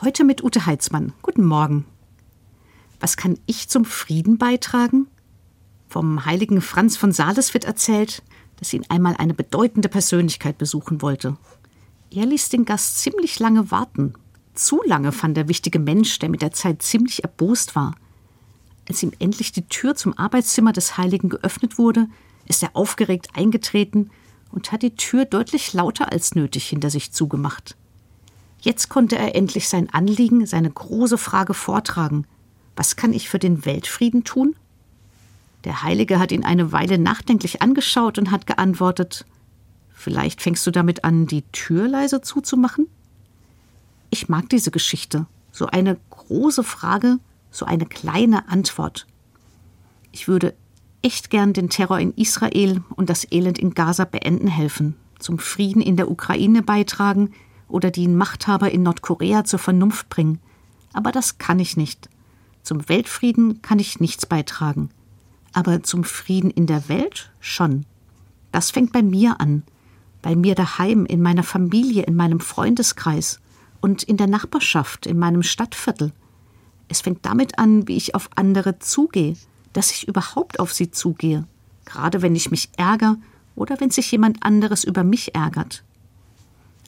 Heute mit Ute Heitzmann. Guten Morgen. Was kann ich zum Frieden beitragen? Vom heiligen Franz von Sales wird erzählt, dass ihn einmal eine bedeutende Persönlichkeit besuchen wollte. Er ließ den Gast ziemlich lange warten. Zu lange fand der wichtige Mensch, der mit der Zeit ziemlich erbost war. Als ihm endlich die Tür zum Arbeitszimmer des Heiligen geöffnet wurde, ist er aufgeregt eingetreten und hat die Tür deutlich lauter als nötig hinter sich zugemacht. Jetzt konnte er endlich sein Anliegen, seine große Frage vortragen. Was kann ich für den Weltfrieden tun? Der Heilige hat ihn eine Weile nachdenklich angeschaut und hat geantwortet Vielleicht fängst du damit an, die Tür leise zuzumachen? Ich mag diese Geschichte. So eine große Frage, so eine kleine Antwort. Ich würde echt gern den Terror in Israel und das Elend in Gaza beenden helfen, zum Frieden in der Ukraine beitragen, oder die Machthaber in Nordkorea zur Vernunft bringen. Aber das kann ich nicht. Zum Weltfrieden kann ich nichts beitragen. Aber zum Frieden in der Welt schon. Das fängt bei mir an. Bei mir daheim, in meiner Familie, in meinem Freundeskreis und in der Nachbarschaft, in meinem Stadtviertel. Es fängt damit an, wie ich auf andere zugehe, dass ich überhaupt auf sie zugehe, gerade wenn ich mich ärgere oder wenn sich jemand anderes über mich ärgert.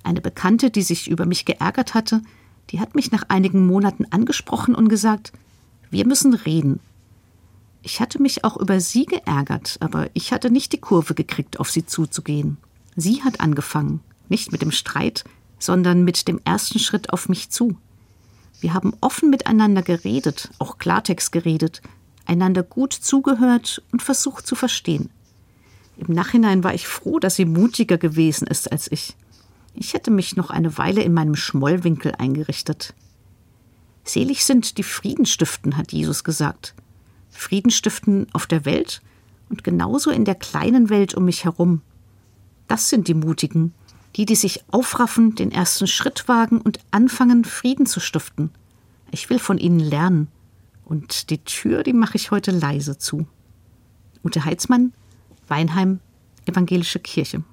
Eine Bekannte, die sich über mich geärgert hatte, die hat mich nach einigen Monaten angesprochen und gesagt, wir müssen reden. Ich hatte mich auch über sie geärgert, aber ich hatte nicht die Kurve gekriegt, auf sie zuzugehen. Sie hat angefangen, nicht mit dem Streit, sondern mit dem ersten Schritt auf mich zu. Wir haben offen miteinander geredet, auch Klartext geredet, einander gut zugehört und versucht zu verstehen. Im Nachhinein war ich froh, dass sie mutiger gewesen ist als ich. Ich hätte mich noch eine Weile in meinem Schmollwinkel eingerichtet. Selig sind die Friedenstiften, hat Jesus gesagt. Friedenstiften auf der Welt und genauso in der kleinen Welt um mich herum. Das sind die Mutigen, die, die sich aufraffen, den ersten Schritt wagen und anfangen, Frieden zu stiften. Ich will von ihnen lernen. Und die Tür, die mache ich heute leise zu. Ute Heitzmann, Weinheim, Evangelische Kirche.